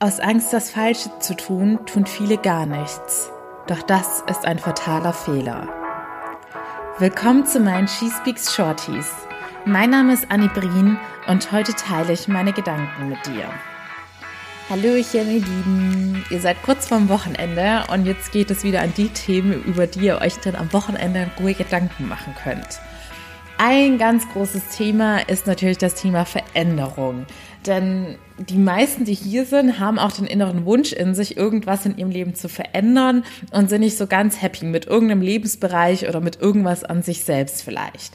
Aus Angst, das Falsche zu tun, tun viele gar nichts. Doch das ist ein fataler Fehler. Willkommen zu meinen She Speaks Shorties. Mein Name ist Annie Brien und heute teile ich meine Gedanken mit dir. Hallöchen, ihr Lieben. Ihr seid kurz vorm Wochenende und jetzt geht es wieder an die Themen, über die ihr euch dann am Wochenende ruhig Gedanken machen könnt. Ein ganz großes Thema ist natürlich das Thema Veränderung. Denn die meisten, die hier sind, haben auch den inneren Wunsch in sich, irgendwas in ihrem Leben zu verändern und sind nicht so ganz happy mit irgendeinem Lebensbereich oder mit irgendwas an sich selbst vielleicht.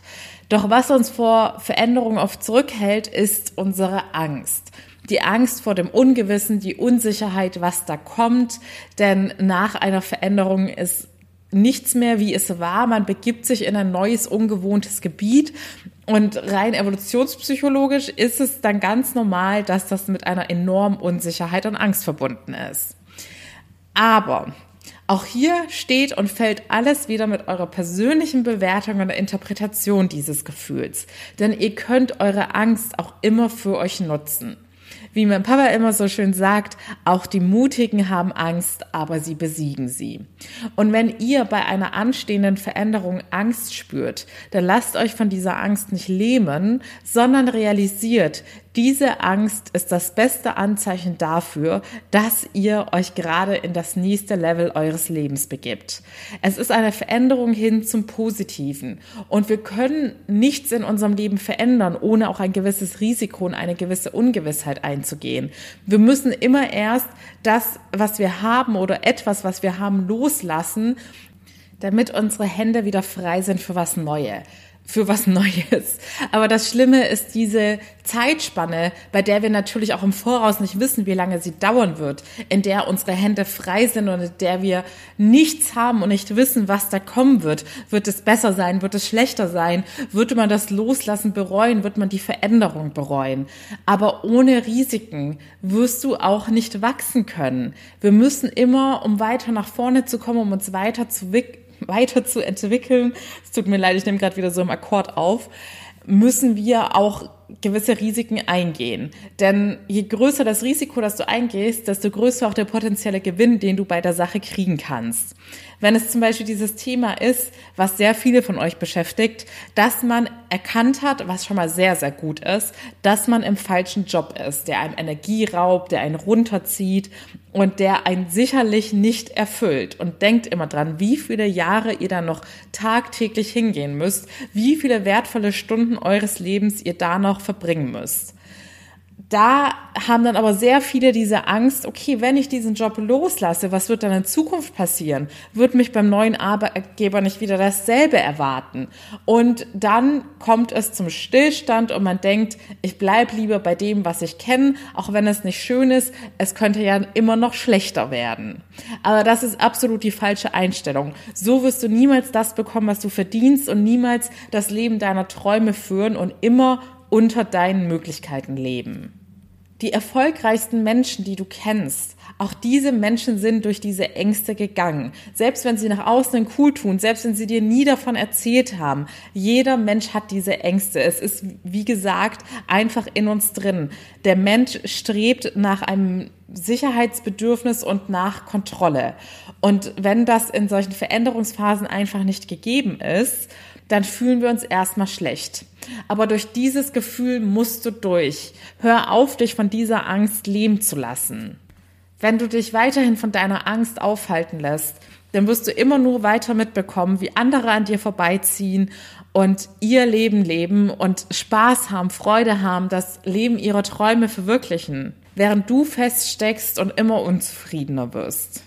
Doch was uns vor Veränderung oft zurückhält, ist unsere Angst. Die Angst vor dem Ungewissen, die Unsicherheit, was da kommt. Denn nach einer Veränderung ist nichts mehr, wie es war. Man begibt sich in ein neues, ungewohntes Gebiet. Und rein evolutionspsychologisch ist es dann ganz normal, dass das mit einer enormen Unsicherheit und Angst verbunden ist. Aber auch hier steht und fällt alles wieder mit eurer persönlichen Bewertung und Interpretation dieses Gefühls. Denn ihr könnt eure Angst auch immer für euch nutzen. Wie mein Papa immer so schön sagt, auch die Mutigen haben Angst, aber sie besiegen sie. Und wenn ihr bei einer anstehenden Veränderung Angst spürt, dann lasst euch von dieser Angst nicht lähmen, sondern realisiert, diese Angst ist das beste Anzeichen dafür, dass ihr euch gerade in das nächste Level eures Lebens begibt. Es ist eine Veränderung hin zum Positiven. Und wir können nichts in unserem Leben verändern, ohne auch ein gewisses Risiko und eine gewisse Ungewissheit einzugehen. Wir müssen immer erst das, was wir haben oder etwas, was wir haben, loslassen, damit unsere Hände wieder frei sind für was Neues für was Neues. Aber das Schlimme ist diese Zeitspanne, bei der wir natürlich auch im Voraus nicht wissen, wie lange sie dauern wird, in der unsere Hände frei sind und in der wir nichts haben und nicht wissen, was da kommen wird. Wird es besser sein? Wird es schlechter sein? Würde man das Loslassen bereuen? Wird man die Veränderung bereuen? Aber ohne Risiken wirst du auch nicht wachsen können. Wir müssen immer, um weiter nach vorne zu kommen, um uns weiter zu weiterzuentwickeln, es tut mir leid, ich nehme gerade wieder so im Akkord auf, müssen wir auch gewisse Risiken eingehen. Denn je größer das Risiko, das du eingehst, desto größer auch der potenzielle Gewinn, den du bei der Sache kriegen kannst. Wenn es zum Beispiel dieses Thema ist, was sehr viele von euch beschäftigt, dass man erkannt hat, was schon mal sehr, sehr gut ist, dass man im falschen Job ist, der einem Energie raubt, der einen runterzieht und der einen sicherlich nicht erfüllt. Und denkt immer dran, wie viele Jahre ihr da noch tagtäglich hingehen müsst, wie viele wertvolle Stunden eures Lebens ihr da noch verbringen müsst da haben dann aber sehr viele diese Angst, okay, wenn ich diesen Job loslasse, was wird dann in Zukunft passieren? Wird mich beim neuen Arbeitgeber nicht wieder dasselbe erwarten? Und dann kommt es zum Stillstand und man denkt, ich bleib lieber bei dem, was ich kenne, auch wenn es nicht schön ist, es könnte ja immer noch schlechter werden. Aber das ist absolut die falsche Einstellung. So wirst du niemals das bekommen, was du verdienst und niemals das Leben deiner Träume führen und immer unter deinen Möglichkeiten leben die erfolgreichsten Menschen, die du kennst, auch diese Menschen sind durch diese Ängste gegangen. Selbst wenn sie nach außen cool tun, selbst wenn sie dir nie davon erzählt haben, jeder Mensch hat diese Ängste. Es ist, wie gesagt, einfach in uns drin. Der Mensch strebt nach einem Sicherheitsbedürfnis und nach Kontrolle. Und wenn das in solchen Veränderungsphasen einfach nicht gegeben ist, dann fühlen wir uns erstmal schlecht. Aber durch dieses Gefühl musst du durch. Hör auf, dich von dieser Angst leben zu lassen. Wenn du dich weiterhin von deiner Angst aufhalten lässt, dann wirst du immer nur weiter mitbekommen, wie andere an dir vorbeiziehen und ihr Leben leben und Spaß haben, Freude haben, das Leben ihrer Träume verwirklichen, während du feststeckst und immer unzufriedener wirst.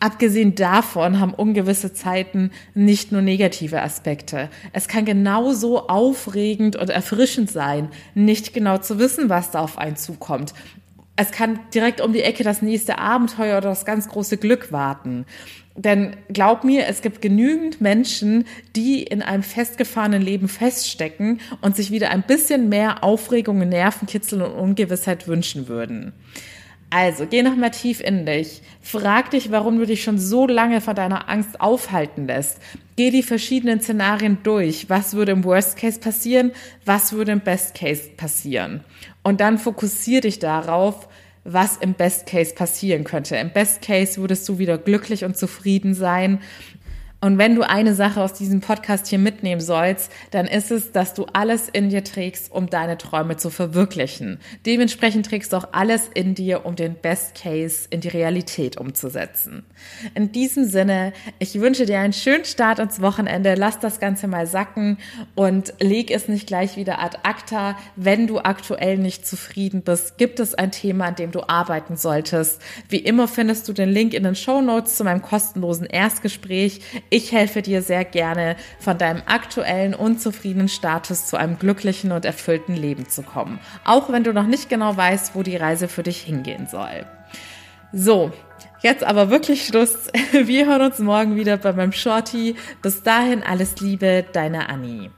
Abgesehen davon haben ungewisse Zeiten nicht nur negative Aspekte. Es kann genauso aufregend und erfrischend sein, nicht genau zu wissen, was da auf einen zukommt. Es kann direkt um die Ecke das nächste Abenteuer oder das ganz große Glück warten. Denn glaub mir, es gibt genügend Menschen, die in einem festgefahrenen Leben feststecken und sich wieder ein bisschen mehr Aufregung, Nervenkitzel und Ungewissheit wünschen würden. Also, geh noch mal tief in dich. Frag dich, warum du dich schon so lange von deiner Angst aufhalten lässt. Geh die verschiedenen Szenarien durch. Was würde im Worst Case passieren? Was würde im Best Case passieren? Und dann fokussier dich darauf, was im Best Case passieren könnte. Im Best Case würdest du wieder glücklich und zufrieden sein und wenn du eine Sache aus diesem Podcast hier mitnehmen sollst, dann ist es, dass du alles in dir trägst, um deine Träume zu verwirklichen. Dementsprechend trägst du auch alles in dir, um den Best Case in die Realität umzusetzen. In diesem Sinne, ich wünsche dir einen schönen Start ins Wochenende. Lass das Ganze mal sacken und leg es nicht gleich wieder ad acta. Wenn du aktuell nicht zufrieden bist, gibt es ein Thema, an dem du arbeiten solltest. Wie immer findest du den Link in den Show Notes zu meinem kostenlosen Erstgespräch. Ich helfe dir sehr gerne, von deinem aktuellen unzufriedenen Status zu einem glücklichen und erfüllten Leben zu kommen. Auch wenn du noch nicht genau weißt, wo die Reise für dich hingehen soll. So, jetzt aber wirklich Schluss. Wir hören uns morgen wieder bei meinem Shorty. Bis dahin alles Liebe, deine Annie.